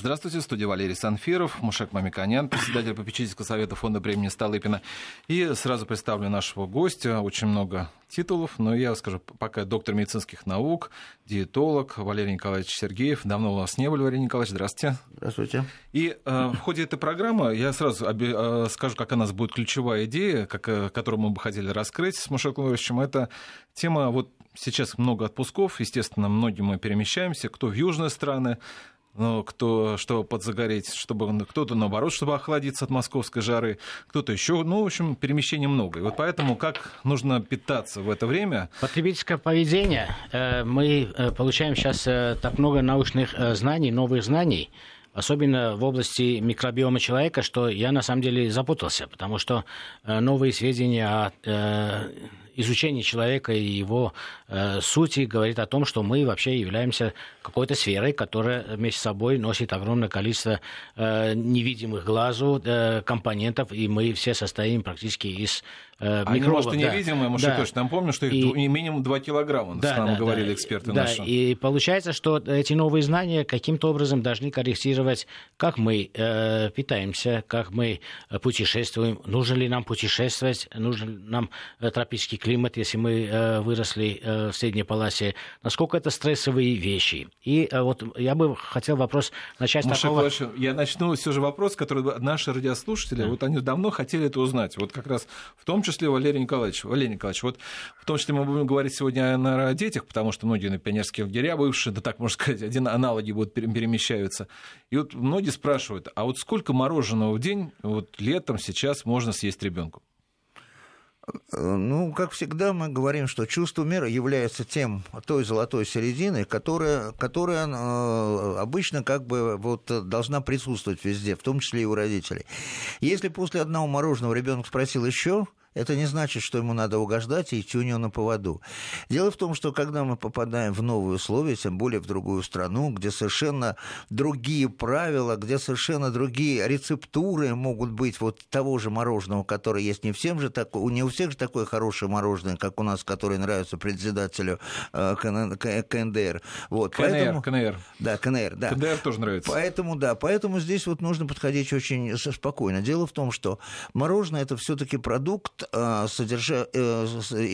Здравствуйте, в студии Валерий Санфиров, Мушек Мамиканян, председатель попечительского совета фонда премии Столыпина. И сразу представлю нашего гостя. Очень много титулов, но я скажу, пока доктор медицинских наук, диетолог Валерий Николаевич Сергеев. Давно у нас не было, Валерий Николаевич, здравствуйте. Здравствуйте. И э, в ходе этой программы я сразу оби- э, скажу, какая у нас будет ключевая идея, как, э, которую мы бы хотели раскрыть с Мушеком Ивановичем. Это тема, вот сейчас много отпусков, естественно, многие мы перемещаемся, кто в южные страны, кто, чтобы подзагореть, чтобы кто-то наоборот, чтобы охладиться от московской жары, кто-то еще, ну, в общем, перемещений много. И вот поэтому как нужно питаться в это время? Потребительское поведение. Э, мы э, получаем сейчас э, так много научных знаний, новых знаний, особенно в области микробиома человека, что я на самом деле запутался, потому что новые сведения о изучении человека и его э, сути говорит о том, что мы вообще являемся какой-то сферой, которая вместе с собой носит огромное количество э, невидимых глазу э, компонентов, и мы все состоим практически из э, Они, микробов. может, и невидимые, да. может, да. точно. Напомню, что их и... минимум 2 килограмма, да, нам да, говорили да, эксперты да, наши. И получается, что эти новые знания каким-то образом должны корректировать, как мы э, питаемся, как мы путешествуем, нужно ли нам путешествовать, нужен нам э, тропический климат, если мы э, выросли э, в средней полосе, насколько это стрессовые вещи. И э, вот я бы хотел вопрос начать Маша такого... Клавич, я начну все же вопрос, который наши радиослушатели, да. вот они давно хотели это узнать. Вот как раз в том числе Валерий Николаевич. Валерий Николаевич, вот в том числе мы будем говорить сегодня о детях, потому что многие на пионерские лагеря бывшие, да так можно сказать, один аналоги будут перемещаются. И вот многие спрашивают, а вот сколько мороженого в день вот летом сейчас можно съесть ребенку? Ну, как всегда, мы говорим, что чувство меры является тем, той золотой серединой, которая, которая э, обычно как бы вот должна присутствовать везде, в том числе и у родителей. Если после одного мороженого ребенок спросил еще, это не значит, что ему надо угождать и идти у него на поводу. Дело в том, что когда мы попадаем в новые условия, тем более в другую страну, где совершенно другие правила, где совершенно другие рецептуры могут быть вот того же мороженого, которое есть не всем же такое, не у всех же такое хорошее мороженое, как у нас, которое нравится председателю э, КНДР. Вот, КНР, поэтому, КНР. Да, КНР, да. КНР тоже нравится. Поэтому, да, поэтому здесь вот нужно подходить очень спокойно. Дело в том, что мороженое это все-таки продукт, Э, содержа... Э,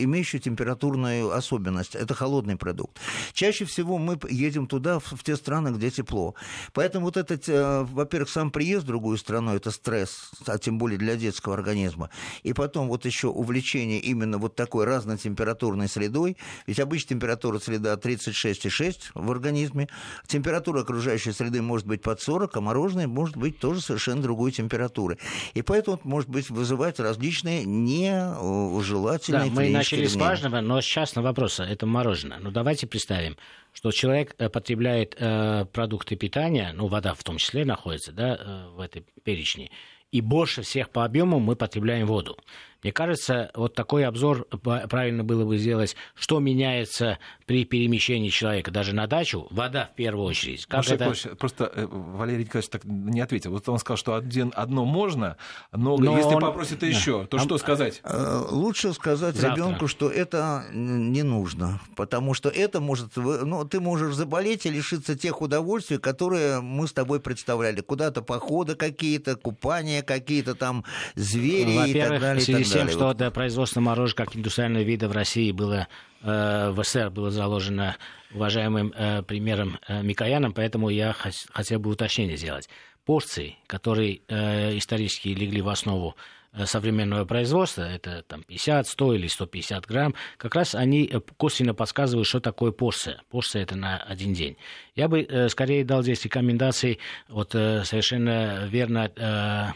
имеющий температурную особенность. Это холодный продукт. Чаще всего мы едем туда, в те страны, где тепло. Поэтому вот этот, э, во-первых, сам приезд в другую страну – это стресс, а тем более для детского организма. И потом вот еще увлечение именно вот такой разнотемпературной средой. Ведь обычно температура среда 36,6 в организме. Температура окружающей среды может быть под 40, а мороженое может быть тоже совершенно другой температуры. И поэтому может быть вызывать различные не нежелательные Да, мы начали с важного, но сейчас на вопрос. Это мороженое. Ну, давайте представим, что человек э, потребляет э, продукты питания, ну, вода в том числе находится, да, э, в этой перечне, и больше всех по объему мы потребляем воду. Мне кажется, вот такой обзор правильно было бы сделать, что меняется при перемещении человека даже на дачу. Вода в первую очередь. Как Маша, это... Просто э, Валерий Николаевич так не ответил. Вот он сказал, что один, одно можно, но, но если он... попросит еще, то а... что сказать? Э, лучше сказать ребенку, что это не нужно, потому что это может... Ну, ты можешь заболеть и лишиться тех удовольствий, которые мы с тобой представляли. Куда-то походы какие-то, купания какие-то там, звери и так далее с тем, что да, производство мороженого как индустриального вида в России было в СССР было заложено уважаемым э, примером э, Микояном, поэтому я хотел бы уточнение сделать. Порции, которые э, исторически легли в основу э, современного производства, это там 50, 100 или 150 грамм, как раз они э, косвенно подсказывают, что такое порция. Порция это на один день. Я бы э, скорее дал здесь рекомендации, вот э, совершенно верно э,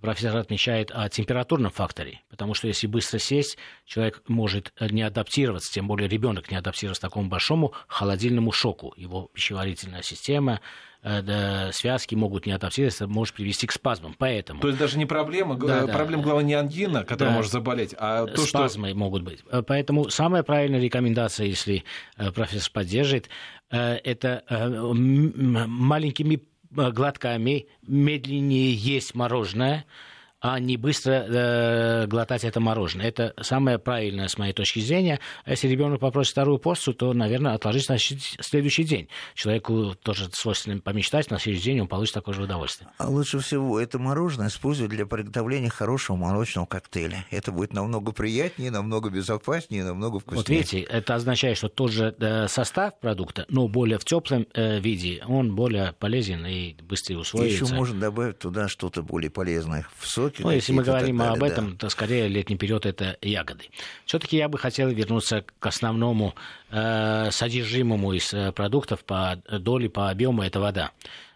профессор отмечает о температурном факторе, потому что если быстро сесть, человек может не адаптироваться, тем более ребенок не адаптироваться к такому большому холодильному шоку. Его пищеварительная система, э, связки могут не адаптироваться, это может привести к спазмам. Поэтому... То есть даже не проблема, да, проблема, да. главное, не ангина, которая да, может заболеть, а то, спазмы что... могут быть. Э, поэтому самая правильная рекомендация, если э, профессор поддержит, это маленькими глотками медленнее есть мороженое, а не быстро э, глотать это мороженое. Это самое правильное с моей точки зрения. А если ребенок попросит вторую порцию, то, наверное, отложить на следующий день. Человеку тоже свойственно помечтать, на следующий день он получит такое же удовольствие. А лучше всего это мороженое использовать для приготовления хорошего молочного коктейля. Это будет намного приятнее, намного безопаснее, намного вкуснее. Вот видите, это означает, что тот же э, состав продукта, но более в теплом э, виде, он более полезен и быстрее усвоится. Еще можно добавить туда что-то более полезное в соке ну, если мы говорим далее, об этом, да. то скорее летний период это ягоды. Все-таки я бы хотел вернуться к основному э, содержимому из э, продуктов по доли, по объему это вода.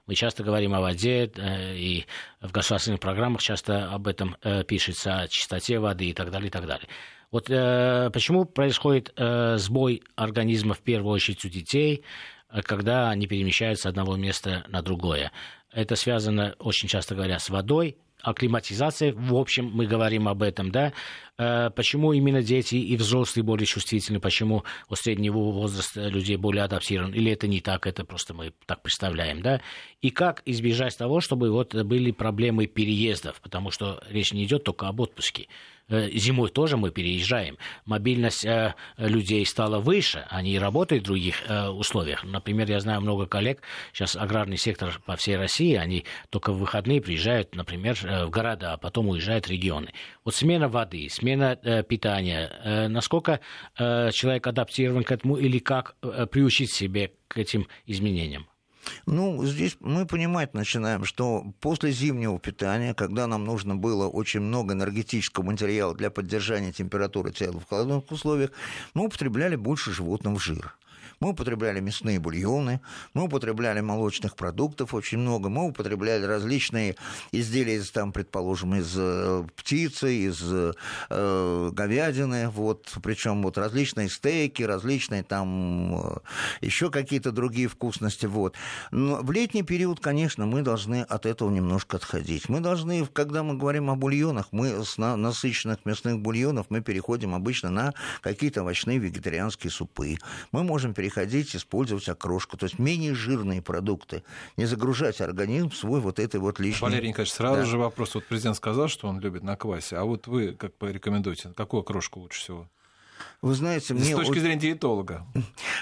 Мы часто говорим о воде, э, и в государственных программах часто об этом э, пишется, о чистоте воды и так далее, и так далее. Вот э, почему происходит э, сбой организма в первую очередь у детей, когда они перемещаются с одного места на другое? Это связано, очень часто говоря, с водой, акклиматизация, в общем, мы говорим об этом, да, э, почему именно дети и взрослые более чувствительны, почему у среднего возраста людей более адаптирован, или это не так, это просто мы так представляем, да, и как избежать того, чтобы вот были проблемы переездов, потому что речь не идет только об отпуске, зимой тоже мы переезжаем. Мобильность э, людей стала выше, они работают в других э, условиях. Например, я знаю много коллег, сейчас аграрный сектор по всей России, они только в выходные приезжают, например, в города, а потом уезжают в регионы. Вот смена воды, смена питания, насколько человек адаптирован к этому или как приучить себе к этим изменениям? Ну, здесь мы понимать начинаем, что после зимнего питания, когда нам нужно было очень много энергетического материала для поддержания температуры тела в холодных условиях, мы употребляли больше животного жира. Мы употребляли мясные бульоны, мы употребляли молочных продуктов очень много, мы употребляли различные изделия, из, там, предположим, из э, птицы, из э, говядины, вот, причем вот различные стейки, различные там э, еще какие-то другие вкусности, вот. Но в летний период, конечно, мы должны от этого немножко отходить. Мы должны, когда мы говорим о бульонах, мы с насыщенных мясных бульонов мы переходим обычно на какие-то овощные вегетарианские супы. Мы можем переходить переходить, использовать окрошку. То есть менее жирные продукты. Не загружать организм свой вот этой вот лишней... Валерий Николаевич, сразу да. же вопрос. Вот президент сказал, что он любит на квасе. А вот вы как порекомендуете, какую окрошку лучше всего? Вы знаете, мне... С точки зрения диетолога.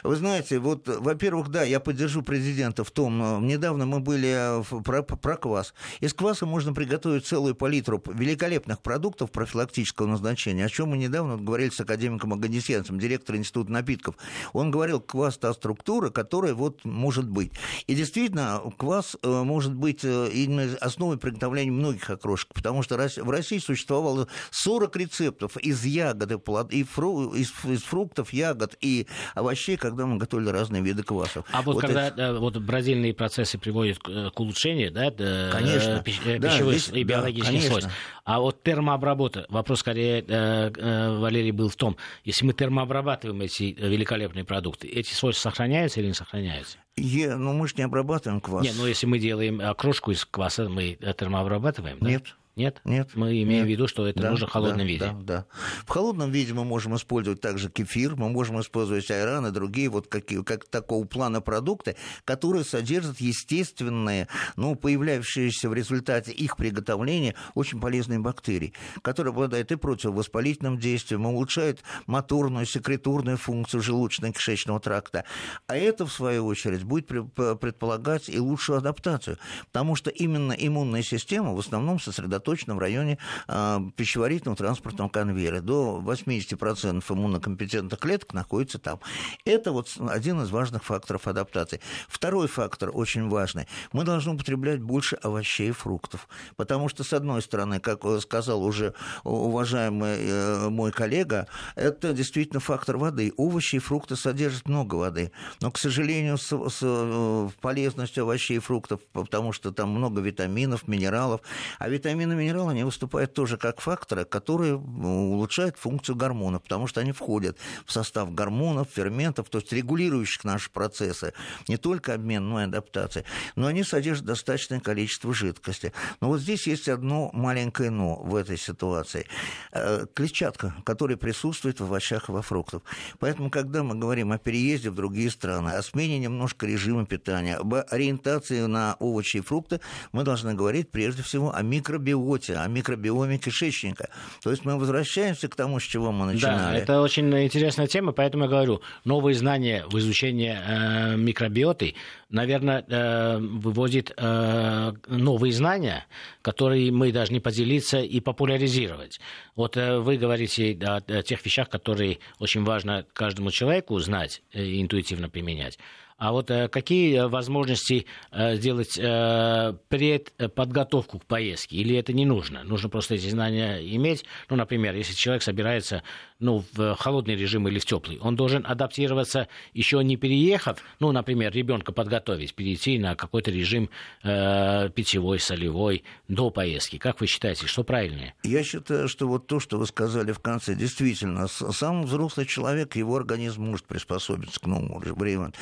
Вы знаете, вот, во-первых, да, я поддержу президента в том, э, недавно мы были в, про, про квас. Из кваса можно приготовить целую палитру великолепных продуктов профилактического назначения, о чем мы недавно говорили с академиком Аганесьянцем, директором Института напитков. Он говорил, квас та структура, которая вот может быть. И действительно, квас э, может быть э, именно основой приготовления многих окрошек, потому что в России существовало 40 рецептов из ягоды и фру, из, из фруктов, ягод и овощей, когда мы готовили разные виды квасов. А вот, вот когда это... вот бразильные процессы приводят к, э, улучшению, да, конечно, пищ, э, да, пищевых здесь, и биологических да, свойств. А вот термообработка, вопрос скорее, э, э, Валерий, был в том, если мы термообрабатываем эти великолепные продукты, эти свойства сохраняются или не сохраняются? Е, ну мы же не обрабатываем квас. Нет, ну если мы делаем крошку из кваса, мы термообрабатываем, да? Нет. Нет? Нет. Мы имеем нет. в виду, что это да, нужно в холодном да, виде. Да, да. В холодном виде мы можем использовать также кефир, мы можем использовать айран и другие вот какие, как такого плана продукты, которые содержат естественные, ну, появляющиеся в результате их приготовления очень полезные бактерии, которые обладают и противовоспалительным действием, улучшают моторную, секреторную функцию желудочно-кишечного тракта. А это, в свою очередь, будет предполагать и лучшую адаптацию, потому что именно иммунная система в основном сосредоточена точно в районе э, пищеварительного транспортного конвейера. До 80% иммунокомпетентных клеток находится там. Это вот один из важных факторов адаптации. Второй фактор очень важный. Мы должны употреблять больше овощей и фруктов. Потому что, с одной стороны, как сказал уже уважаемый э, мой коллега, это действительно фактор воды. Овощи и фрукты содержат много воды. Но, к сожалению, с, с э, полезностью овощей и фруктов, потому что там много витаминов, минералов. А витамины минералы, они выступают тоже как факторы, которые улучшают функцию гормонов, потому что они входят в состав гормонов, ферментов, то есть регулирующих наши процессы, не только обмен, но и адаптация. Но они содержат достаточное количество жидкости. Но вот здесь есть одно маленькое «но» в этой ситуации. Э, клетчатка, которая присутствует в овощах и во фруктах. Поэтому, когда мы говорим о переезде в другие страны, о смене немножко режима питания, об ориентации на овощи и фрукты, мы должны говорить прежде всего о микробиоме микробиоте, о микробиоме кишечника. То есть мы возвращаемся к тому, с чего мы начинали. Да, это очень интересная тема, поэтому я говорю, новые знания в изучении э, микробиоты, наверное, э, выводит э, новые знания, которые мы должны поделиться и популяризировать. Вот э, вы говорите о, о тех вещах, которые очень важно каждому человеку знать и интуитивно применять. А вот э, какие возможности э, сделать э, предподготовку к поездке? Или это не нужно? Нужно просто эти знания иметь. Ну, например, если человек собирается ну, в холодный режим или в теплый, он должен адаптироваться еще не переехав, ну, например, ребенка подготовить, перейти на какой-то режим э, питьевой, солевой до поездки. Как вы считаете, что правильнее? Я считаю, что вот то, что вы сказали в конце, действительно, сам взрослый человек, его организм может приспособиться к новому времени.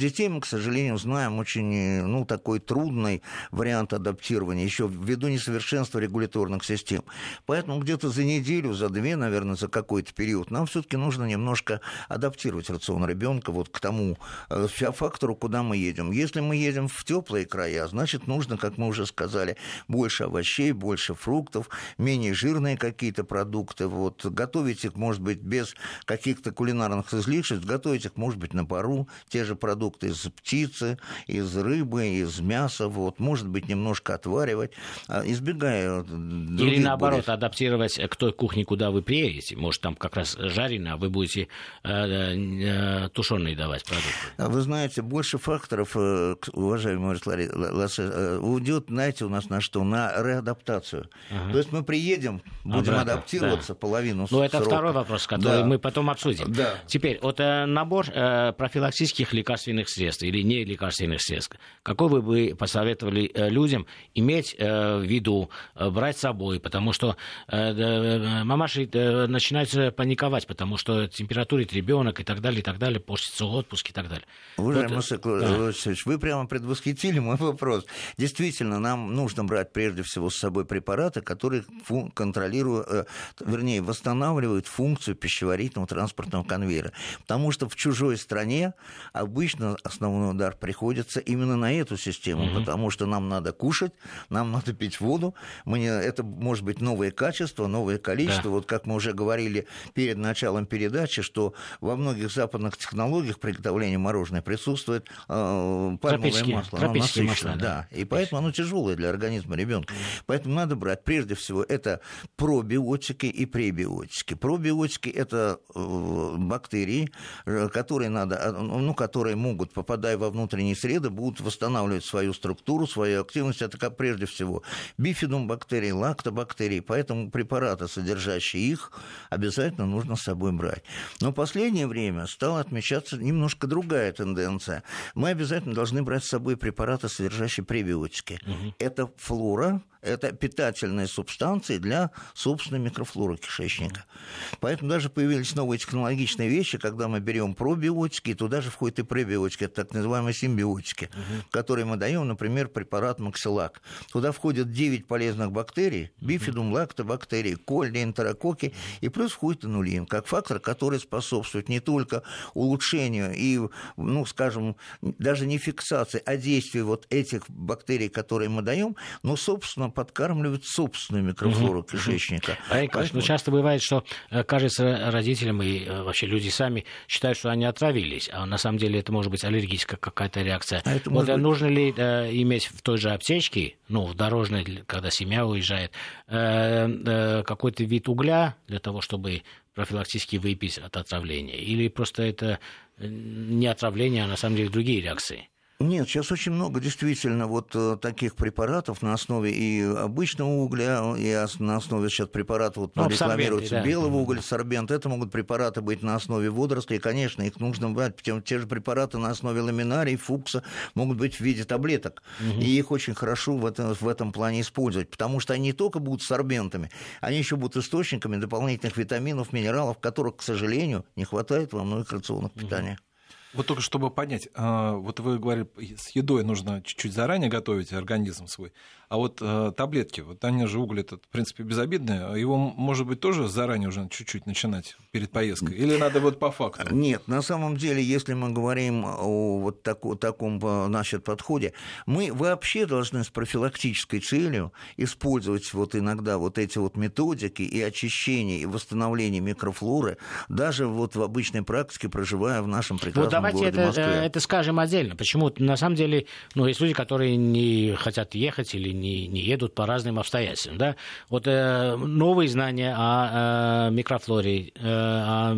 Детей мы, к сожалению, знаем очень, ну, такой трудный вариант адаптирования, еще ввиду несовершенства регуляторных систем. Поэтому где-то за неделю, за две, наверное, за какой-то период, нам все-таки нужно немножко адаптировать рацион ребенка вот к тому э, фактору, куда мы едем. Если мы едем в теплые края, значит, нужно, как мы уже сказали, больше овощей, больше фруктов, менее жирные какие-то продукты. Вот. Готовить их, может быть, без каких-то кулинарных излишеств, готовить их, может быть, на пару, те же продукты из птицы, из рыбы, из мяса, вот. может быть, немножко отваривать, а, избегая Или наоборот, более... адаптировать к той кухне, куда вы приедете. Может, там как раз жареный, а вы будете э, э, тушеные давать продукты. А вы знаете, больше факторов, э, уважаемый Лассе, э, уйдет, знаете, у нас на что? На реадаптацию. Ага. То есть мы приедем, будем Обратно, адаптироваться да. половину Ну, это второй вопрос, который да. мы потом обсудим. Да. Теперь, вот э, набор э, профилактических лекарственных средств или не лекарственных средств, какой вы бы посоветовали э, людям иметь э, в виду, э, брать с собой, потому что мамаши начинают паниковать, потому что температурит ребенок и так далее, и так далее, портится отпуск и так далее. Уважаемый вот, да. вы прямо предвосхитили мой вопрос. Действительно, нам нужно брать прежде всего с собой препараты, которые контролируют, вернее, восстанавливают функцию пищеварительного транспортного конвейера. Потому что в чужой стране обычно основной удар приходится именно на эту систему, угу. потому что нам надо кушать, нам надо пить воду, мне, это может быть новое качество, новое количество. Да. Вот как мы уже говорили, перед началом передачи, что во многих западных технологиях приготовления мороженого присутствует э, пальмовое масло. Оно насыщенное, масло, да. да. И поэтому оно тяжелое для организма ребенка. Поэтому надо брать, прежде всего, это пробиотики и пребиотики. Пробиотики – это э, бактерии, которые, надо, э, ну, которые могут, попадая во внутренние среды, будут восстанавливать свою структуру, свою активность. Это как прежде всего бифидум бактерий, лактобактерии. Поэтому препараты, содержащие их, обязательно нужно с собой брать. Но в последнее время стала отмечаться немножко другая тенденция. Мы обязательно должны брать с собой препараты, содержащие пребиотики. Угу. Это флора, это питательные субстанции для собственной микрофлоры кишечника. Поэтому даже появились новые технологичные вещи, когда мы берем пробиотики, и туда же входят и пребиотики, это так называемые симбиотики, угу. которые мы даем, например, препарат Максилак. Туда входят 9 полезных бактерий, бифидум, лактобактерии, кольни, энтерококи, и плюс входит инулин, как фактор, который способствует не только улучшению и, ну, скажем, даже не фиксации, а действию вот этих бактерий, которые мы даем, но, собственно, подкармливают собственную микрофлору угу. кишечника. А, Поэтому... ну, часто бывает, что, э, кажется, родителям и э, вообще люди сами считают, что они отравились, а на самом деле это может быть аллергическая какая-то реакция. А это вот быть... нужно ли э, иметь в той же аптечке, ну, в дорожной, когда семья уезжает, э, э, какой-то вид угля для того, чтобы профилактически выпить от отравления? Или просто это не отравление, а на самом деле другие реакции? Нет, сейчас очень много действительно вот э, таких препаратов на основе и обычного угля, и на основе сейчас препаратов вот, ну, рекламируется да. белого угля, сорбент. Это могут препараты быть на основе водорослей. Конечно, их нужно брать. Те же препараты на основе ламинарий, фукса могут быть в виде таблеток. Угу. И их очень хорошо в этом, в этом плане использовать, потому что они не только будут сорбентами, они еще будут источниками дополнительных витаминов, минералов, которых, к сожалению, не хватает во многих рационах питания. Угу. Вот только чтобы понять, а, вот вы говорили, с едой нужно чуть-чуть заранее готовить организм свой, а вот э, таблетки, вот они же уголь, это, в принципе, безобидные, его, может быть, тоже заранее уже чуть-чуть начинать перед поездкой? Или надо вот по факту? Нет, на самом деле, если мы говорим о вот таку, таком значит, подходе, мы вообще должны с профилактической целью использовать вот иногда вот эти вот методики и очищение, и восстановление микрофлоры, даже вот в обычной практике, проживая в нашем прекрасном вот давайте городе это, Москве. это скажем отдельно. Почему? На самом деле, ну, есть люди, которые не хотят ехать или не, не едут по разным обстоятельствам. Да? Вот э, новые знания о э, микрофлоре, э, о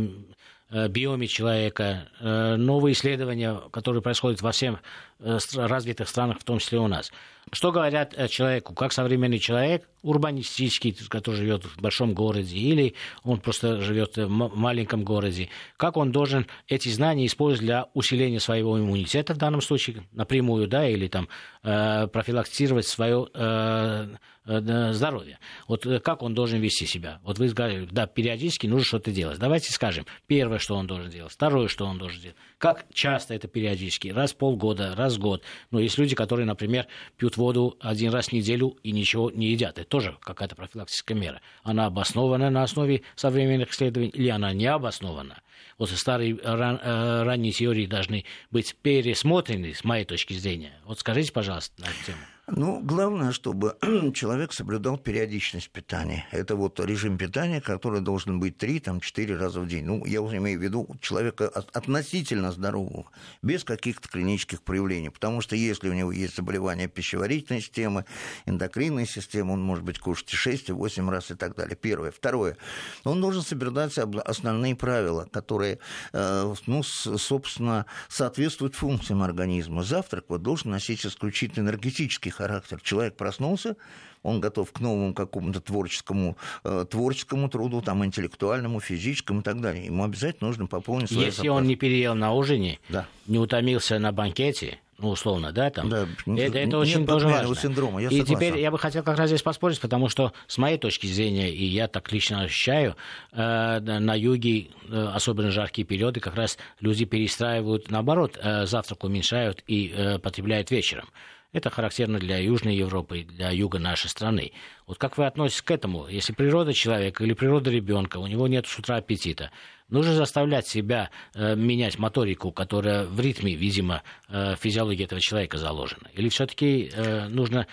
э, биоме человека, э, новые исследования, которые происходят во всех э, развитых странах, в том числе у нас. Что говорят человеку, как современный человек, урбанистический, который живет в большом городе, или он просто живет в маленьком городе, как он должен эти знания использовать для усиления своего иммунитета в данном случае, напрямую, да, или там э, профилактировать свое э, э, здоровье. Вот как он должен вести себя? Вот вы сказали, да, периодически нужно что-то делать. Давайте скажем, первое, что он должен делать, второе, что он должен делать. Как часто это периодически? Раз в полгода, раз в год. Но есть люди, которые, например, пьют воду один раз в неделю и ничего не едят. Это тоже какая-то профилактическая мера. Она обоснована на основе современных исследований или она не обоснована? Вот старые ран, э, ранние теории должны быть пересмотрены, с моей точки зрения. Вот скажите, пожалуйста, на эту тему. Ну, главное, чтобы человек соблюдал периодичность питания. Это вот режим питания, который должен быть 3-4 раза в день. Ну, я имею в виду человека относительно здорового, без каких-то клинических проявлений. Потому что если у него есть заболевания пищеварительной системы, эндокринной системы, он может быть кушать 6-8 раз и так далее. Первое. Второе. Он должен соблюдать основные правила, которые, э, ну, собственно, соответствуют функциям организма. Завтрак вот должен носить исключительно энергетический характер. Человек проснулся, он готов к новому какому-то творческому, э, творческому труду, там, интеллектуальному, физическому и так далее. Ему обязательно нужно пополнить свой Если запас. он не переел на ужине, да. не утомился на банкете, ну, условно, да, там. Да, это, это очень тоже важно. Синдрома, я и согласен. теперь я бы хотел как раз здесь поспорить, потому что, с моей точки зрения, и я так лично ощущаю, э, на юге, э, особенно жаркие периоды, как раз люди перестраивают, наоборот, э, завтрак уменьшают и э, потребляют вечером. Это характерно для Южной Европы, для юга нашей страны. Вот как вы относитесь к этому? Если природа человека или природа ребенка, у него нет с утра аппетита, нужно заставлять себя э, менять моторику, которая в ритме, видимо, э, физиологии этого человека заложена? Или все-таки э, нужно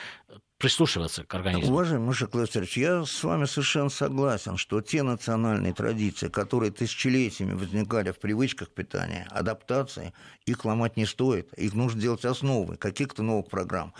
прислушиваться к организму. Уважаемый Мушек Лестерович, я с вами совершенно согласен, что те национальные традиции, которые тысячелетиями возникали в привычках питания, адаптации, их ломать не стоит. Их нужно делать основой каких-то новых программ.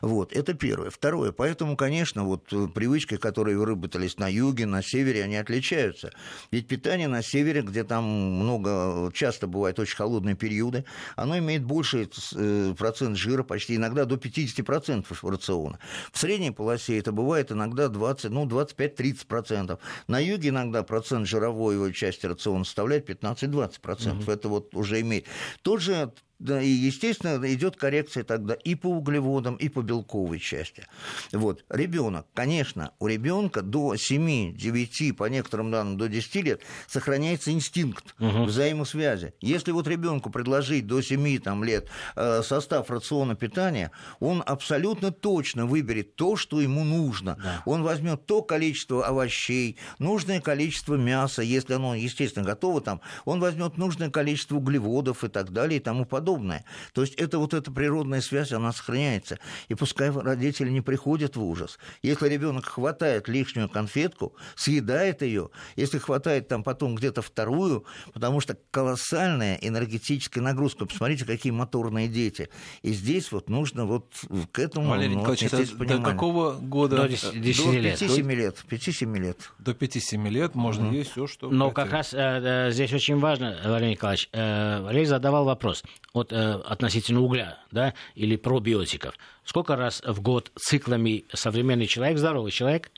Вот, это первое. Второе, поэтому, конечно, вот э, привычки, которые выработались на юге, на севере, они отличаются. Ведь питание на севере, где там много, часто бывают очень холодные периоды, оно имеет больший э, процент жира, почти иногда до 50% рациона. В средней полосе это бывает иногда 20, ну, 25-30%. На юге иногда процент жировой его части рациона составляет 15-20%. Угу. Это вот уже имеет. Тот же да, и, естественно, идет коррекция тогда и по углеводам, и по белковой части. Вот. Ребенок, конечно, у ребенка до 7-9, по некоторым данным, до 10 лет сохраняется инстинкт угу. взаимосвязи. Если вот ребенку предложить до 7 там, лет э, состав рациона питания, он абсолютно точно выберет то, что ему нужно. Да. Он возьмет то количество овощей, нужное количество мяса, если оно, естественно, готово там, он возьмет нужное количество углеводов и так далее и тому подобное подобное. То есть это вот эта природная связь, она сохраняется. И пускай родители не приходят в ужас. Если ребенок хватает лишнюю конфетку, съедает ее, если хватает там потом где-то вторую, потому что колоссальная энергетическая нагрузка. Посмотрите, какие моторные дети. И здесь вот нужно вот к этому Валерий ну, Николаевич, до какого года? До 10, 10 до лет. 5-7 лет. 5-7 лет. До 5-7 лет можно mm. есть все, что Но хотите. как раз э, э, здесь очень важно, Валерий Николаевич, э, Валерий задавал вопрос вот, э, относительно угля да, или пробиотиков. Сколько раз в год циклами современный человек, здоровый человек,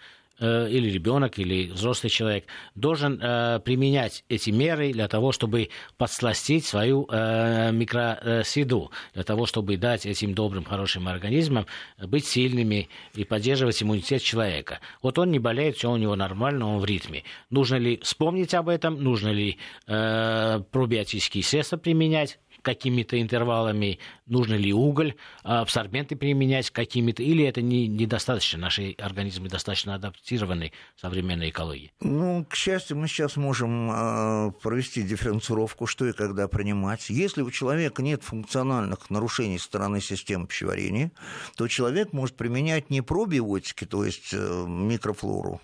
Э, или ребенок, или взрослый человек должен э, применять эти меры для того, чтобы подсластить свою э, микросреду, для того, чтобы дать этим добрым, хорошим организмам быть сильными и поддерживать иммунитет человека. Вот он не болеет, все у него нормально, он в ритме. Нужно ли вспомнить об этом, нужно ли э, пробиотические средства применять? Какими-то интервалами, нужно ли уголь, абсорбенты применять какими-то, или это не, недостаточно, наши организмы достаточно адаптированы современной экологии? Ну, к счастью, мы сейчас можем э, провести дифференцировку, что и когда принимать. Если у человека нет функциональных нарушений стороны системы пищеварения, то человек может применять не пробиотики, то есть э, микрофлору,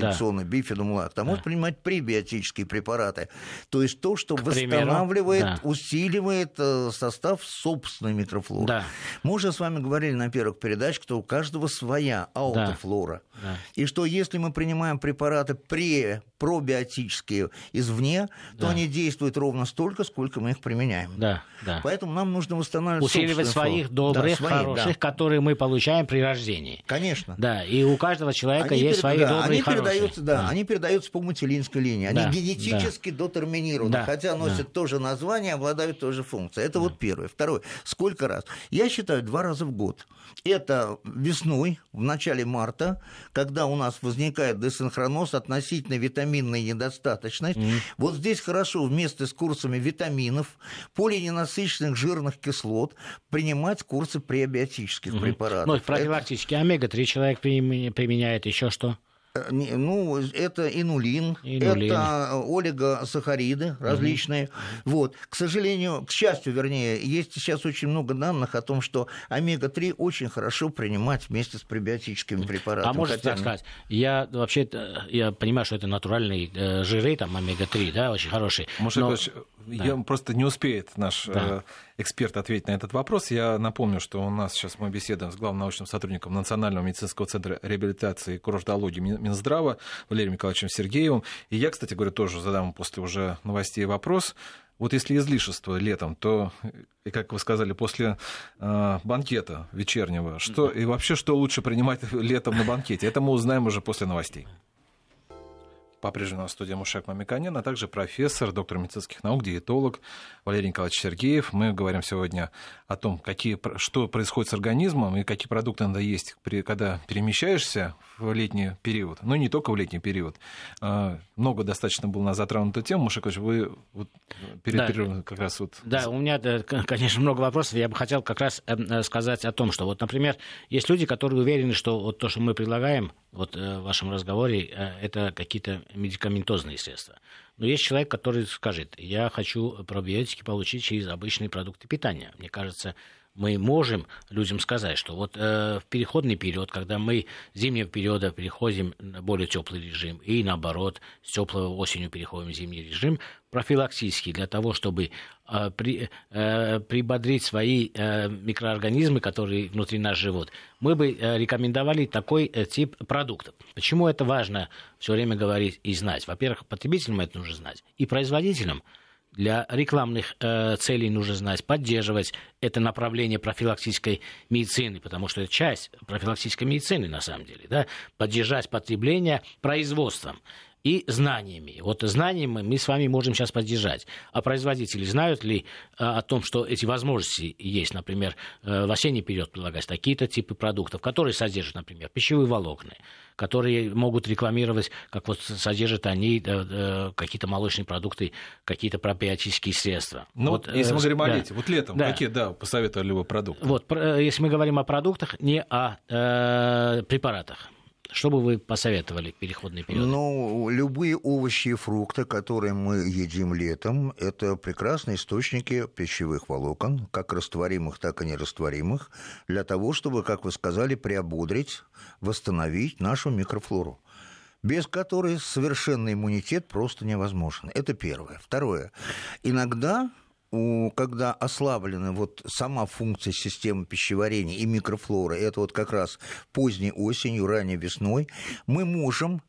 традиционный да. бифидум лакт, а да. может принимать пребиотические препараты. То есть то, что К восстанавливает, да. усиливает э, состав собственной микрофлоры. Да. Мы уже с вами говорили на первых передачах, что у каждого своя аутофлора. Да. Да. И что если мы принимаем препараты пре пробиотические извне, то да. они действуют ровно столько, сколько мы их применяем. Да, да. Поэтому нам нужно восстанавливать Усиливать своих добрых, да, своих, хороших, да. которые мы получаем при рождении. Конечно. Да, и у каждого человека они есть перед... свои да, добрые, они хорошие. Передаются, да, да, они передаются по материнской линии. Они да, генетически да. дотерминированы, да, хотя носят да. то же название, обладают той же функцией. Это да. вот первое. Второе. Сколько раз? Я считаю, два раза в год. Это весной, в начале марта, когда у нас возникает десинхроноз относительно витаминной недостаточности. Mm-hmm. Вот здесь хорошо вместе с курсами витаминов, полиненасыщенных жирных кислот принимать курсы пребиотических mm-hmm. препаратов. Ну, профилактически это... омега-3 человек применяет еще что? Э, ну, это инулин, инулин. это олигосахариды различные. Mm-hmm. Вот. К сожалению, к счастью, вернее, есть сейчас очень много данных о том, что омега-3 очень хорошо принимать вместе с пребиотическими препаратами. А может так сказать, я вообще я понимаю, что это натуральные э, жиры, там омега-3, да, очень хорошие. Может, но... Да. Я, просто не успеет наш да. Эксперт ответить на этот вопрос. Я напомню, что у нас сейчас мы беседуем с главным научным сотрудником Национального медицинского центра реабилитации и курортологии Минздрава Валерием Николаевичем Сергеевым. И я, кстати говоря, тоже задам после уже новостей вопрос. Вот если излишество летом, то, и как вы сказали, после э, банкета вечернего, что и вообще что лучше принимать летом на банкете? Это мы узнаем уже после новостей. По-прежнему на студии Мушек Мамиканин, а также профессор, доктор медицинских наук, диетолог Валерий Николаевич Сергеев. Мы говорим сегодня о том, какие, что происходит с организмом и какие продукты надо есть, когда перемещаешься в летний период. Ну, не только в летний период. А, много достаточно было на затронутую тему. Мушек, вы вот перед да. перерывом как раз вот... Да, у меня, конечно, много вопросов. Я бы хотел как раз эм, э, сказать о том, что вот, например, есть люди, которые уверены, что вот то, что мы предлагаем вот э, в вашем разговоре, э, это какие-то медикаментозные средства. Но есть человек, который скажет, я хочу пробиотики получить через обычные продукты питания. Мне кажется, мы можем людям сказать, что вот э, в переходный период, когда мы с зимнего периода переходим на более теплый режим, и наоборот, с теплого осенью переходим в зимний режим, профилактически для того, чтобы э, при, э, прибодрить свои э, микроорганизмы, которые внутри нас живут, мы бы э, рекомендовали такой э, тип продуктов. Почему это важно все время говорить и знать? Во-первых, потребителям это нужно знать, и производителям – для рекламных э, целей нужно знать, поддерживать это направление профилактической медицины, потому что это часть профилактической медицины на самом деле, да, поддержать потребление производством и знаниями. Вот знаниями мы с вами можем сейчас поддержать. А производители знают ли а, о том, что эти возможности есть, например, э, в осенний период предлагать такие-то типы продуктов, которые содержат, например, пищевые волокна, которые могут рекламировать, как вот содержат они какие-то молочные продукты, какие-то пробиотические средства. Ну, вот, если мы э, говорим да. о лете, вот летом, да. какие, да, посоветовали бы продукты? Вот, э, если мы говорим о продуктах, не о э, препаратах. Что бы вы посоветовали в переходный период? Ну, любые овощи и фрукты, которые мы едим летом, это прекрасные источники пищевых волокон, как растворимых, так и нерастворимых, для того, чтобы, как вы сказали, приободрить, восстановить нашу микрофлору без которой совершенный иммунитет просто невозможен. Это первое. Второе. Иногда когда ослаблена вот сама функция системы пищеварения и микрофлоры, это вот как раз поздней осенью, ранней весной, мы можем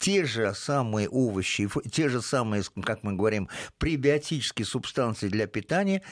те же самые овощи, те же самые, как мы говорим, пребиотические субстанции для питания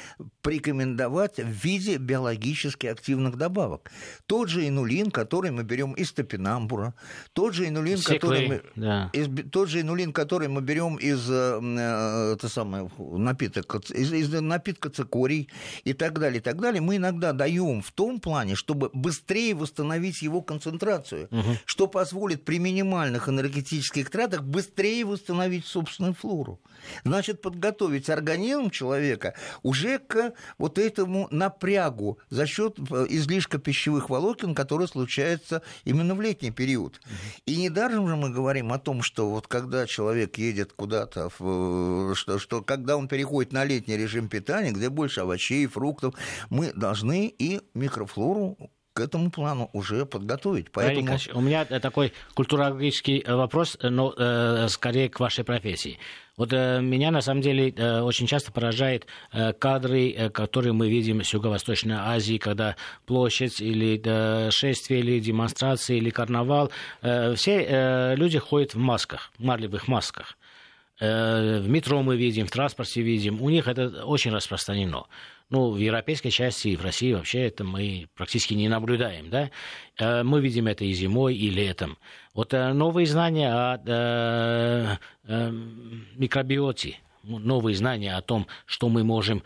порекомендовать в виде биологически активных добавок. Тот же инулин, который мы берем из топинамбура, тот же инулин, Секлы, который мы, да. из, тот же инулин, который мы берем из э, это самое, напиток, из, из напитка цикорий и так далее, и так далее, мы иногда даем в том плане, чтобы быстрее восстановить его концентрацию, угу. что позволит при минимальных энергетических синтетических экстратах быстрее восстановить собственную флору. Значит, подготовить организм человека уже к вот этому напрягу за счет э, излишка пищевых волокон, который случается именно в летний период. И недаром же мы говорим о том, что вот когда человек едет куда-то, э, что, что когда он переходит на летний режим питания, где больше овощей, фруктов, мы должны и микрофлору к этому плану уже подготовить. Поэтому... у меня такой культурологический вопрос, но э, скорее к вашей профессии. Вот э, меня на самом деле э, очень часто поражает э, кадры, э, которые мы видим в Юго-Восточной Азии, когда площадь или э, шествие, или демонстрации, или карнавал, э, все э, люди ходят в масках, марлевых масках. Э, в метро мы видим, в транспорте видим, у них это очень распространено. Ну, в европейской части и в России вообще это мы практически не наблюдаем, да. Э, мы видим это и зимой, и летом. Вот э, новые знания о микробиоте, новые знания о том, что мы можем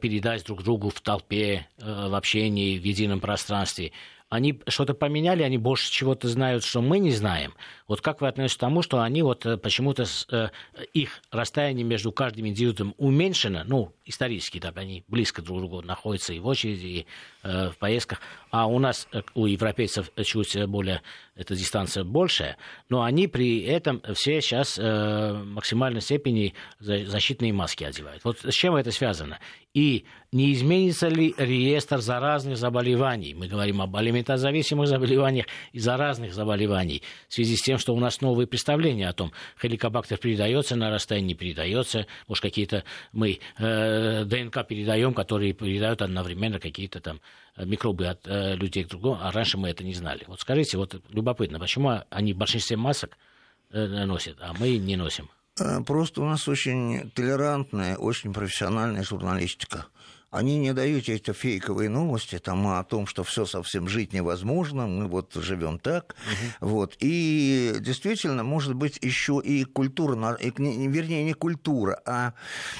передать друг другу в толпе, в общении, в едином пространстве, они что-то поменяли, они больше чего-то знают, что мы не знаем. Вот как вы относитесь к тому, что они вот э, почему-то э, их расстояние между каждым индивидуумом уменьшено, ну, исторически, да, они близко друг к другу находятся и в очереди, и э, в поездках, а у нас, э, у европейцев, чуть более эта дистанция большая, но они при этом все сейчас э, максимальной степени защитные маски одевают. Вот с чем это связано? И не изменится ли реестр заразных заболеваний? Мы говорим об алиментозависимых заболеваниях и заразных заболеваний в связи с тем, что у нас новые представления о том, хеликобактер передается на расстоянии, не передается, может, какие-то мы э, ДНК передаем, которые передают одновременно какие-то там микробы от э, людей к другому, а раньше мы это не знали. Вот скажите, вот любопытно, почему они в большинстве масок э, носят, а мы не носим? Э, просто у нас очень толерантная, очень профессиональная журналистика они не дают эти фейковые новости там, о том, что все совсем жить невозможно, мы вот живем так. Угу. Вот. И действительно, может быть, еще и культура, вернее, не культура, а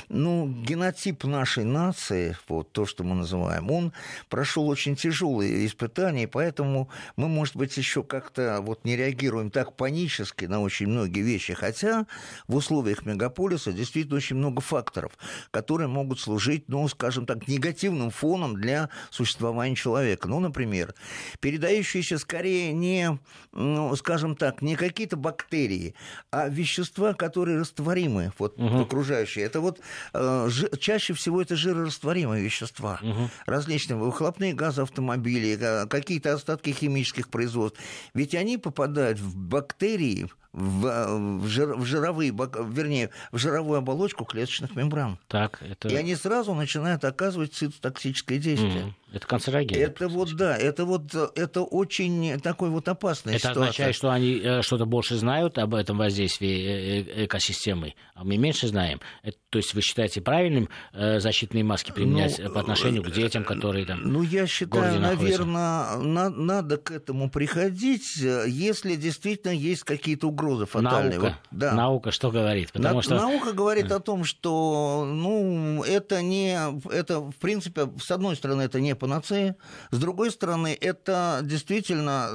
ну, генотип нашей нации, вот то, что мы называем, он прошел очень тяжелые испытания, поэтому мы, может быть, еще как-то вот не реагируем так панически на очень многие вещи, хотя в условиях мегаполиса действительно очень много факторов, которые могут служить, ну, скажем так, негативным фоном для существования человека. Ну, например, передающиеся скорее не, ну, скажем так, не какие-то бактерии, а вещества, которые растворимы вот, угу. в окружающей. Это вот э, ж, чаще всего это жирорастворимые вещества. Угу. Различные выхлопные газы автомобилей, э, какие-то остатки химических производств. Ведь они попадают в бактерии, в, в, жир, в жировые, вернее, в жировую оболочку клеточных мембран. Так, это... И они сразу начинают оказывать цитотоксическое действие. Mm. Это канцероген. Это вот, да, это вот, это очень такой вот опасный Это ситуация. означает, что они э, что-то больше знают об этом воздействии э, э, экосистемы, а мы меньше знаем. Это, то есть вы считаете правильным защитные маски применять ну, по отношению к детям, которые там Ну, я считаю, наверное, на, надо к этому приходить, если действительно есть какие-то угрозы фатальные. Наука, вот, да. наука что говорит? Потому на, что... Наука говорит о том, что ну, это не, это в принципе, с одной стороны, это не панацея. С другой стороны, это действительно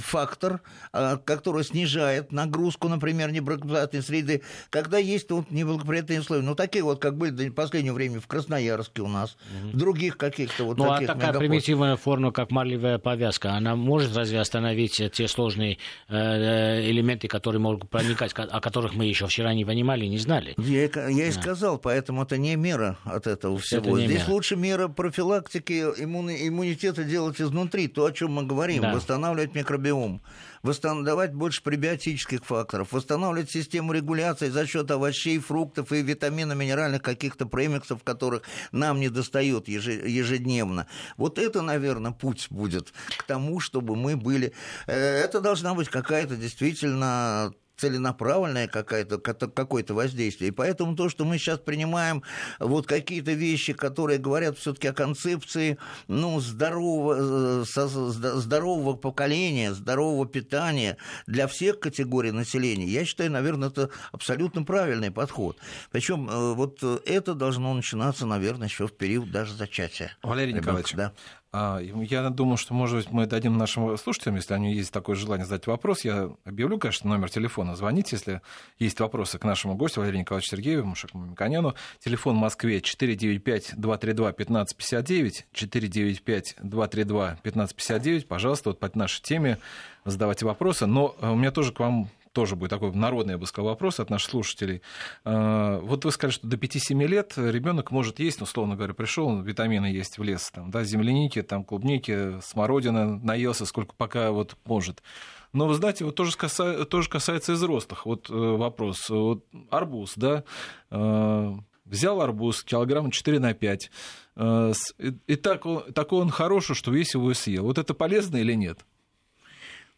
фактор, а, который снижает нагрузку, например, неблагоприятной среды, когда есть вот неблагоприятные условия. Ну, такие вот, как были в последнее время в Красноярске у нас, в других каких-то вот ну, таких а такая мегапостах. примитивная форма, как марлевая повязка, она может разве остановить те сложные э, э, элементы, которые могут проникать, о которых мы еще вчера не понимали, не знали? Я, я и сказал, поэтому это не мера от этого всего. Здесь мера. лучше мера профилактики иммунитета делать изнутри, то, о чем мы говорим, да. восстанавливать микробиом, восстанавливать больше пребиотических факторов, восстанавливать систему регуляции за счет овощей, фруктов и витаминно-минеральных каких-то премиксов, которых нам не достает ежедневно. Вот это, наверное, путь будет к тому, чтобы мы были... Э, это должна быть какая-то действительно целенаправленное какое-то, какое-то воздействие. И поэтому то, что мы сейчас принимаем вот какие-то вещи, которые говорят все-таки о концепции ну, здорового, э, здорового поколения, здорового питания для всех категорий населения, я считаю, наверное, это абсолютно правильный подход. Причем э, вот это должно начинаться, наверное, еще в период даже зачатия. Валерий Николаевич, да. А, я думаю, что, может быть, мы дадим нашим слушателям, если они есть такое желание задать вопрос. Я объявлю, конечно, номер телефона. Звоните, если есть вопросы к нашему гостю Валерию Николаевичу Сергееву, Мушаку Миконяну. Телефон в Москве 495-232-1559, 495-232-1559. Пожалуйста, вот по нашей теме задавайте вопросы. Но э, у меня тоже к вам тоже будет такой народный, я бы сказал, вопрос от наших слушателей. А, вот вы сказали, что до 5-7 лет ребенок может есть, ну, условно говоря, пришел, витамины есть в лес, там, да, земляники, там, клубники, смородина, наелся, сколько пока вот может. Но вы знаете, вот тоже, касается, тоже касается и взрослых. Вот э, вопрос. Вот арбуз, да, э, взял арбуз килограмм 4 на 5, э, и так, такой он хороший, что весь его съел. Вот это полезно или нет?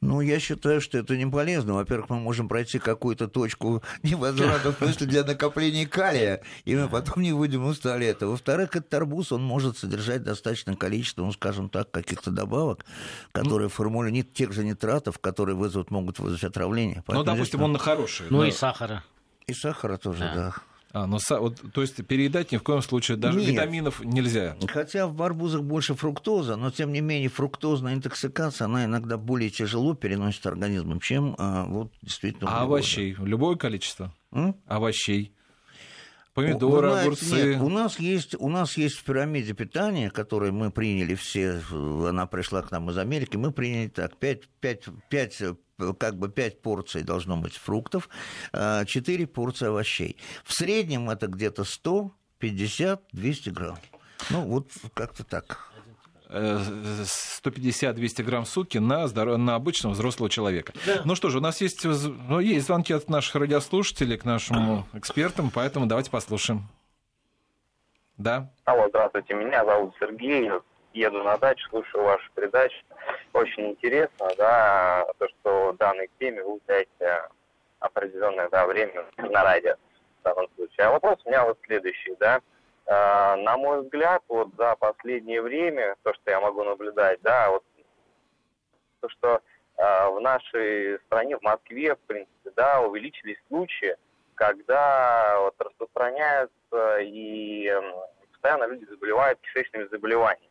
Ну, я считаю, что это не полезно. Во-первых, мы можем пройти какую-то точку невозврата, в смысле для накопления калия, и мы потом не выйдем из туалета. Во-вторых, этот арбуз, он может содержать достаточное количество, ну, скажем так, каких-то добавок, которые формулируют тех же нитратов, которые вызовут, могут вызвать отравление. Ну, допустим, он на хороший. Ну, и сахара. И сахара тоже, да. да. А, ну, вот, то есть переедать ни в коем случае даже Нет. витаминов нельзя. Хотя в арбузах больше фруктоза, но тем не менее фруктозная интоксикация, она иногда более тяжело переносит организмом, чем а, вот действительно. А овощей? Любое количество? М? Овощей? Помидоры, знаете, огурцы. Нет, у нас есть, у нас есть в пирамиде питания, которую мы приняли все, она пришла к нам из Америки, мы приняли так, 5, 5, 5 как бы 5 порций должно быть фруктов, 4 а, порции овощей. В среднем это где-то 150-200 грамм. Ну, вот как-то так. 150-200 грамм в сутки на, здоров... на обычного взрослого человека. Да. Ну что же, у нас есть, ну, есть звонки от наших радиослушателей к нашим экспертам, поэтому давайте послушаем. Да? Алло, здравствуйте, меня зовут Сергей, еду на дачу, слушаю вашу передачу. Очень интересно, да, то, что данной теме вы уделяете определенное да, время на радио в данном случае. А вопрос у меня вот следующий, да. Э, на мой взгляд, вот за последнее время, то, что я могу наблюдать, да, вот то, что э, в нашей стране, в Москве, в принципе, да, увеличились случаи, когда вот распространяются и постоянно люди заболевают кишечными заболеваниями.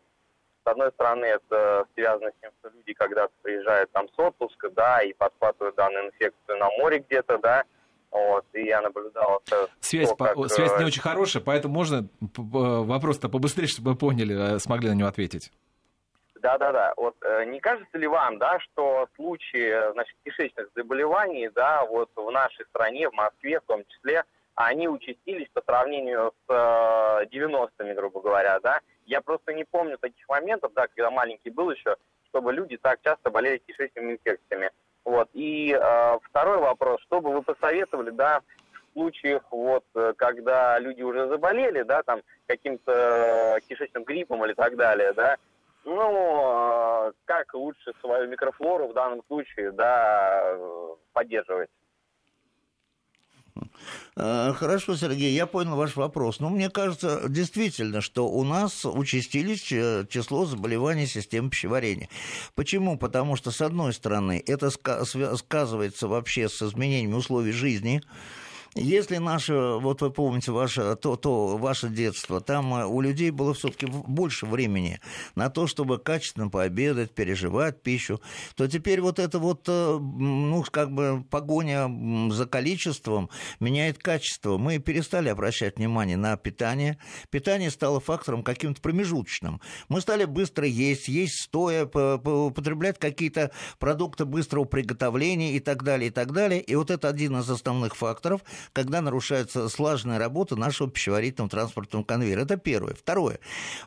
С одной стороны, это связано с тем, что люди когда-то приезжают там с отпуска, да, и подхватывают данную инфекцию на море где-то, да, вот, и я наблюдал... Связь, то, как... связь не э, очень хорошая, поэтому можно вопрос-то побыстрее, чтобы вы поняли, э, смогли на него ответить. Да-да-да. Вот э, не кажется ли вам, да, что случаи, значит, кишечных заболеваний, да, вот в нашей стране, в Москве в том числе, они участились по сравнению с 90-ми, грубо говоря, да? Я просто не помню таких моментов, да, когда маленький был еще, чтобы люди так часто болели кишечными инфекциями. Вот. И э, второй вопрос, что бы вы посоветовали, да, в случаях, вот, э, когда люди уже заболели, да, там, каким-то кишечным гриппом или так далее, да, ну, э, как лучше свою микрофлору в данном случае, да, поддерживать? Э, хорошо, Сергей, я понял ваш вопрос. Но ну, мне кажется, действительно, что у нас участились э, число заболеваний системы пищеварения. Почему? Потому что, с одной стороны, это сказывается вообще с изменением условий жизни, если наше, вот вы помните, ваше, то, то ваше детство, там э, у людей было все-таки больше времени на то, чтобы качественно пообедать, переживать пищу, то теперь вот это вот, э, ну, как бы погоня за количеством меняет качество. Мы перестали обращать внимание на питание. Питание стало фактором каким-то промежуточным. Мы стали быстро есть, есть стоя, употреблять какие-то продукты быстрого приготовления и так далее, и так далее. И вот это один из основных факторов, когда нарушается слаженная работа нашего пищеварительного транспортного конвейера. Это первое. Второе.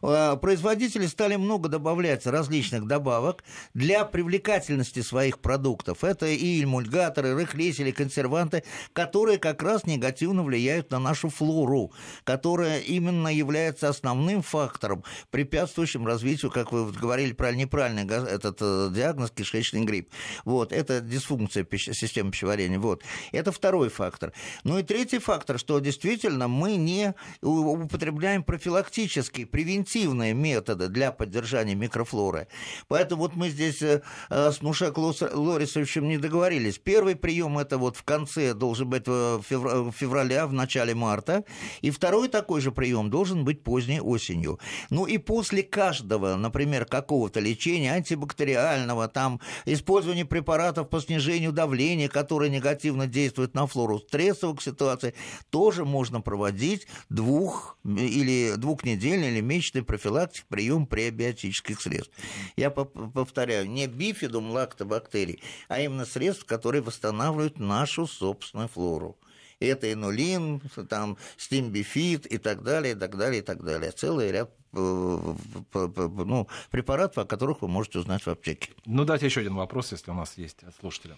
А, производители стали много добавлять различных добавок для привлекательности своих продуктов. Это и эмульгаторы, рыхлители, консерванты, которые как раз негативно влияют на нашу флору, которая именно является основным фактором, препятствующим развитию, как вы говорили правильно, неправильный этот э, диагноз кишечный грипп. Вот, это дисфункция системы пищеварения. Вот. Это второй фактор. Ну и третий фактор, что действительно мы не употребляем профилактические, превентивные методы для поддержания микрофлоры. Поэтому вот мы здесь э, э, с Мушек Лорисовичем не договорились. Первый прием это вот в конце должен быть в февраля, в начале марта. И второй такой же прием должен быть поздней осенью. Ну и после каждого, например, какого-то лечения антибактериального, там, использования препаратов по снижению давления, которые негативно действуют на флору, стрессовых ситуаций, тоже можно проводить двух- или двухнедельный или месячный профилактик прием пребиотических средств. Я повторяю, не бифидум лактобактерий, а именно средств, которые восстанавливают нашу собственную флору это инулин, там, стимбифид и так далее, и так далее, и так далее. Целый ряд э, ну, препаратов, о которых вы можете узнать в аптеке. Ну, дайте еще один вопрос, если у нас есть от слушателя.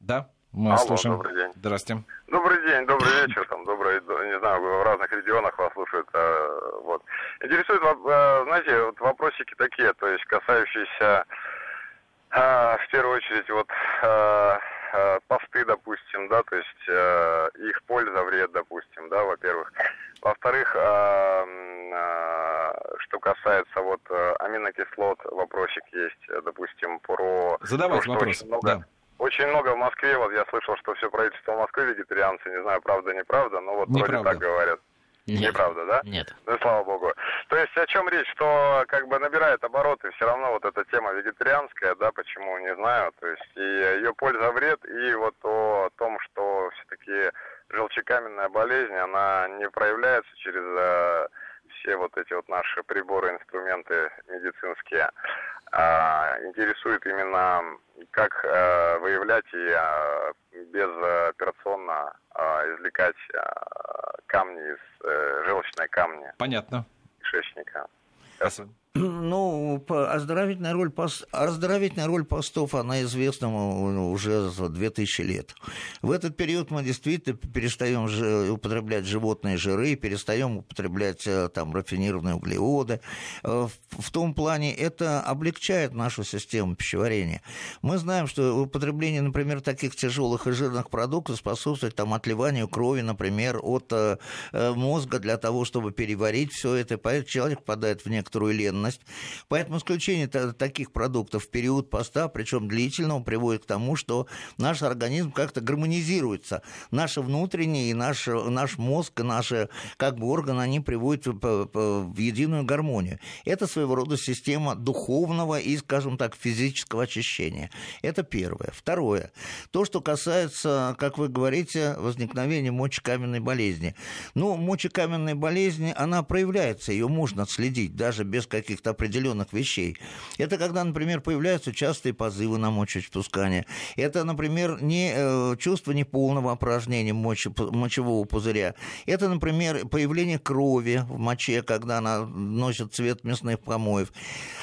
Да, мы Алло, слушаем. добрый день. Здравствуйте. Добрый день, добрый вечер, там, добрый, не знаю, в разных регионах вас слушают, э, вот. Интересует, э, знаете, вот вопросики такие, то есть касающиеся, в первую очередь, вот, э, посты, допустим, да, то есть э, их польза, вред, допустим, да, во-первых. Во-вторых, э, э, что касается вот э, аминокислот, вопросик есть, э, допустим, про... Задавайте вопрос, очень много, да. Очень много в Москве, вот я слышал, что все правительство Москвы вегетарианцы, не знаю, правда, неправда, но вот Неправда. вроде так говорят. Нет. Неправда, да? Нет. Ну, слава богу. То есть о чем речь? Что как бы набирает обороты все равно вот эта тема вегетарианская, да, почему, не знаю. То есть и ее польза, вред, и вот о том, что все-таки желчекаменная болезнь, она не проявляется через э, все вот эти вот наши приборы, инструменты медицинские. А, интересует именно, как э, выявлять и э, безоперационно э, извлекать камни из желчной камни. Понятно. Кишечника. Спасибо. Ну, оздоровительная роль, пост, оздоровительная роль постов, она известна уже за 2000 лет. В этот период мы действительно перестаем употреблять животные жиры, перестаем употреблять э, там, рафинированные углеводы. Э, в том плане это облегчает нашу систему пищеварения. Мы знаем, что употребление, например, таких тяжелых и жирных продуктов способствует там, отливанию крови, например, от э, мозга для того, чтобы переварить все это. Поэтому человек попадает в некоторую ленность ценность. Поэтому исключение таких продуктов в период поста, причем длительного, приводит к тому, что наш организм как-то гармонизируется. Наше внутреннее и наш, наш мозг, наши как бы органы, они приводят в единую гармонию. Это своего рода система духовного и, скажем так, физического очищения. Это первое. Второе. То, что касается, как вы говорите, возникновения мочекаменной болезни. Ну, мочекаменная болезнь, она проявляется, ее можно отследить даже без каких каких-то определенных вещей. Это когда, например, появляются частые позывы на мочеиспускание. Это, например, не, э, чувство неполного опорожнения мочевого пузыря. Это, например, появление крови в моче, когда она носит цвет мясных помоев.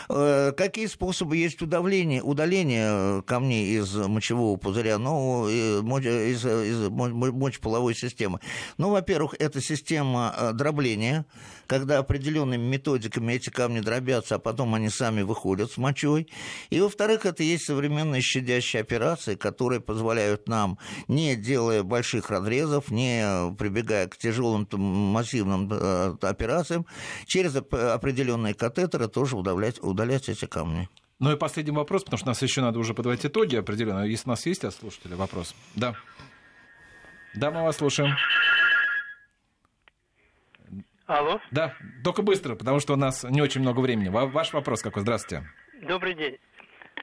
Э, какие способы есть удаления, удаления камней из мочевого пузыря, ну, из, из мочеполовой системы? Ну, во-первых, это система э, дробления, когда определенными методиками эти камни дробятся, а потом они сами выходят с мочой. И, во-вторых, это есть современные щадящие операции, которые позволяют нам, не делая больших разрезов, не прибегая к тяжелым массивным э, операциям, через определенные катетеры тоже удалять, удалять эти камни. Ну и последний вопрос, потому что нас еще надо уже подводить итоги определенно. Если у нас есть от слушателя вопрос. Да. Да, мы вас слушаем. Алло. Да, только быстро, потому что у нас не очень много времени. Ваш вопрос какой? Здравствуйте. Добрый день.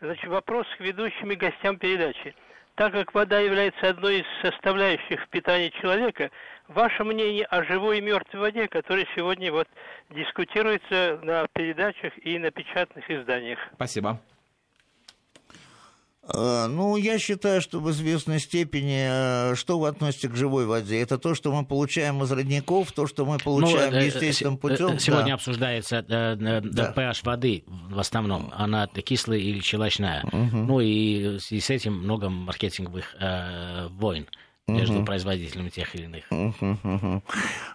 Значит, вопрос к ведущим и гостям передачи. Так как вода является одной из составляющих питания человека, ваше мнение о живой и мертвой воде, которая сегодня вот дискутируется на передачах и на печатных изданиях. Спасибо. Э, ну, я считаю, что в известной степени, э, что вы относите к живой воде? Это то, что мы получаем из родников, то, что мы получаем ну, естественным путем. Сегодня да. обсуждается да. pH воды в основном. Она кислая или щелочная. Угу. Ну и, и с этим много маркетинговых э, войн между угу. производителями тех или иных. Угу, угу.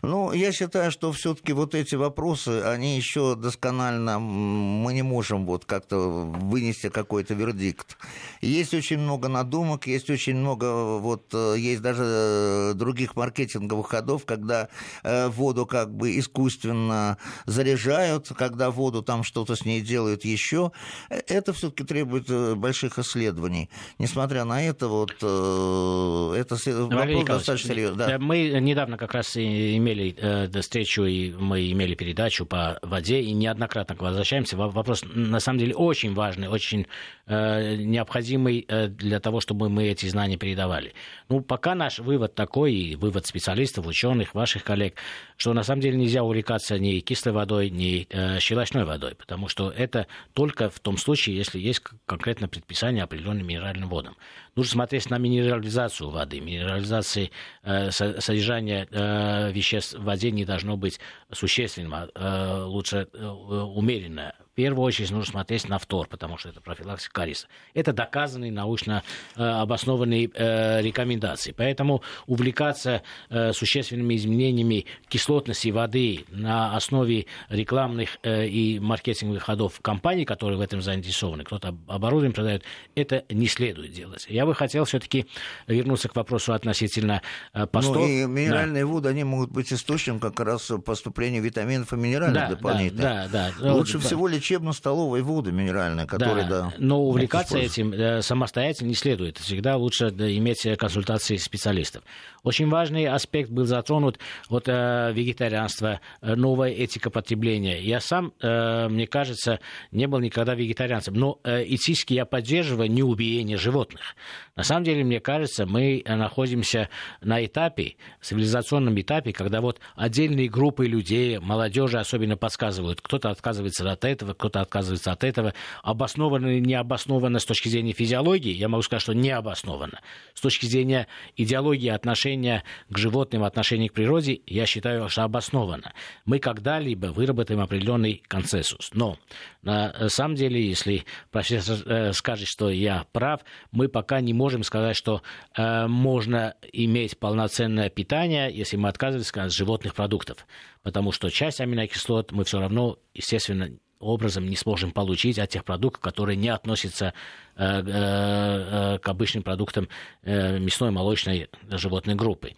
Ну, я считаю, что все-таки вот эти вопросы, они еще досконально, мы не можем вот как-то вынести какой-то вердикт. Есть очень много надумок, есть очень много, вот, э, есть даже э, других маркетинговых ходов, когда э, воду как бы искусственно заряжают, когда воду там что-то с ней делают еще. Это все-таки требует больших исследований. Несмотря на это, вот, это Вопрос достаточно серьезный. Да. Мы недавно как раз имели э, встречу, и мы имели передачу по воде, и неоднократно возвращаемся. Вопрос, на самом деле, очень важный, очень э, необходимый э, для того, чтобы мы эти знания передавали. Ну, пока наш вывод такой, и вывод специалистов, ученых, ваших коллег, что на самом деле нельзя увлекаться ни кислой водой, ни э, щелочной водой, потому что это только в том случае, если есть конкретное предписание определенным минеральным водам. Нужно смотреть на минерализацию воды. Минерализации э, содержания э, веществ в воде не должно быть существенным, а э, лучше э, умеренное первую очередь нужно смотреть на фтор, потому что это профилактика кариеса. Это доказанные научно э, обоснованные э, рекомендации. Поэтому увлекаться э, существенными изменениями кислотности воды на основе рекламных э, и маркетинговых ходов компаний, которые в этом заинтересованы, кто-то оборудование продает, это не следует делать. Я бы хотел все-таки вернуться к вопросу относительно э, постов. Ну и минеральные да. воды, они могут быть источником как раз поступления витаминов и минералов да, дополнительно. Да, да, да. Лучше да. всего лечить лечебно-столовой воды минеральной, которые, да, да но увлекаться этим э, самостоятельно не следует. Всегда лучше иметь консультации специалистов. Очень важный аспект был затронут вот э, вегетарианство, э, новая этика потребления. Я сам, мне кажется, не был никогда вегетарианцем, но этически я поддерживаю неубиение животных. На самом деле, мне кажется, мы находимся на этапе, цивилизационном этапе, когда вот отдельные группы людей, молодежи особенно подсказывают, кто-то отказывается от этого, кто-то отказывается от этого. Обоснованно или не обоснованно с точки зрения физиологии, я могу сказать, что не обоснованно. С точки зрения идеологии отношения к животным, отношения к природе, я считаю, что обоснованно. Мы когда-либо выработаем определенный консенсус. Но на самом деле, если профессор э, скажет, что я прав, мы пока не можем сказать, что э, можно иметь полноценное питание, если мы отказываемся от животных продуктов. Потому что часть аминокислот мы все равно, естественно, образом не сможем получить от тех продуктов, которые не относятся э, э, э, к обычным продуктам мясной, молочной животной группы.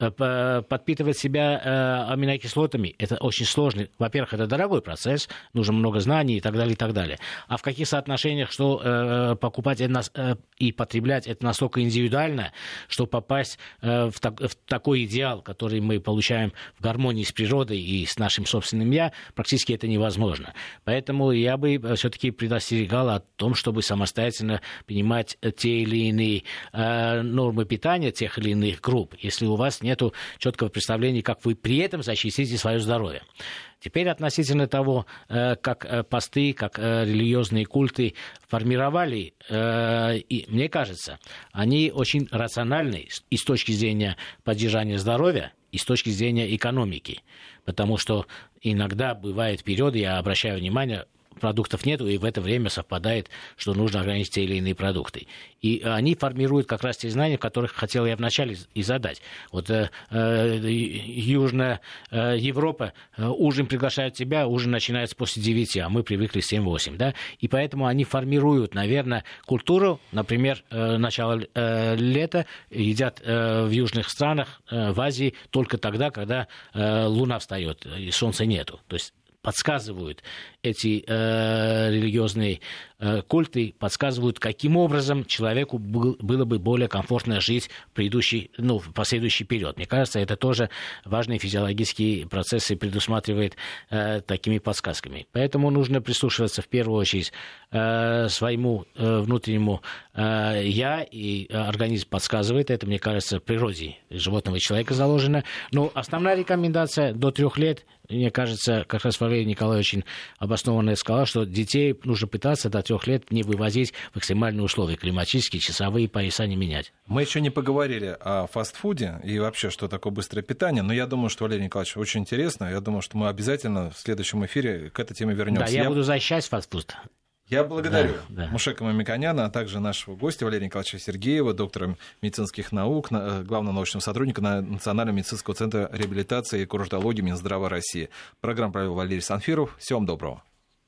Э, подпитывать себя э, аминокислотами, это очень сложный. Во-первых, это дорогой процесс, нужно много знаний и так далее, и так далее. А в каких соотношениях, что э, покупать и потреблять, это настолько индивидуально, что попасть в, такой идеал, который мы получаем в гармонии с природой и с нашим собственным «я», практически это невозможно. Поэтому я бы все-таки предостерегал о том, чтобы самостоятельно принимать те или иные нормы питания тех или иных групп. Если у вас нет нет четкого представления, как вы при этом защитите свое здоровье. Теперь относительно того, э, как э, посты, как э, религиозные культы формировали, и мне кажется, они очень рациональны и с точки зрения поддержания здоровья, и с точки зрения экономики. Потому что иногда бывают периоды, я обращаю внимание, продуктов нету, и в это время совпадает, что нужно ограничить те или иные продукты. И они формируют как раз те знания, которых хотел я вначале и задать. Вот э, э, Южная э, Европа, э, ужин приглашают тебя, ужин начинается после 9, а мы привыкли 7-8, да, и поэтому они формируют, наверное, культуру, например, э, начало э, лета едят э, в южных странах, э, в Азии только тогда, когда э, луна встает и солнца нету. То есть подсказывают эти э, религиозные культы, подсказывают, каким образом человеку был, было бы более комфортно жить в предыдущий, ну, в последующий период. Мне кажется, это тоже важные физиологические процессы предусматривает э, такими подсказками. Поэтому нужно прислушиваться в первую очередь э, своему э, внутреннему э, я, и организм подсказывает, это, мне кажется, в природе животного и человека заложено. Но основная рекомендация до трех лет мне кажется, как раз Валерий Николаевич обоснованно сказал, что детей нужно пытаться до трех лет не вывозить в экстремальные условия, климатические, часовые пояса не менять. Мы еще не поговорили о фастфуде и вообще, что такое быстрое питание, но я думаю, что, Валерий Николаевич, очень интересно. Я думаю, что мы обязательно в следующем эфире к этой теме вернемся. Да, я, я... буду защищать фастфуд. Я благодарю Да, да. Мушека Мамиконяна, а также нашего гостя Валерия Николаевича Сергеева, доктора медицинских наук, на- э, главного научного сотрудника на- Национального медицинского центра реабилитации и курортологии Минздрава России. Программу провел Валерий Санфиров. Всего вам доброго.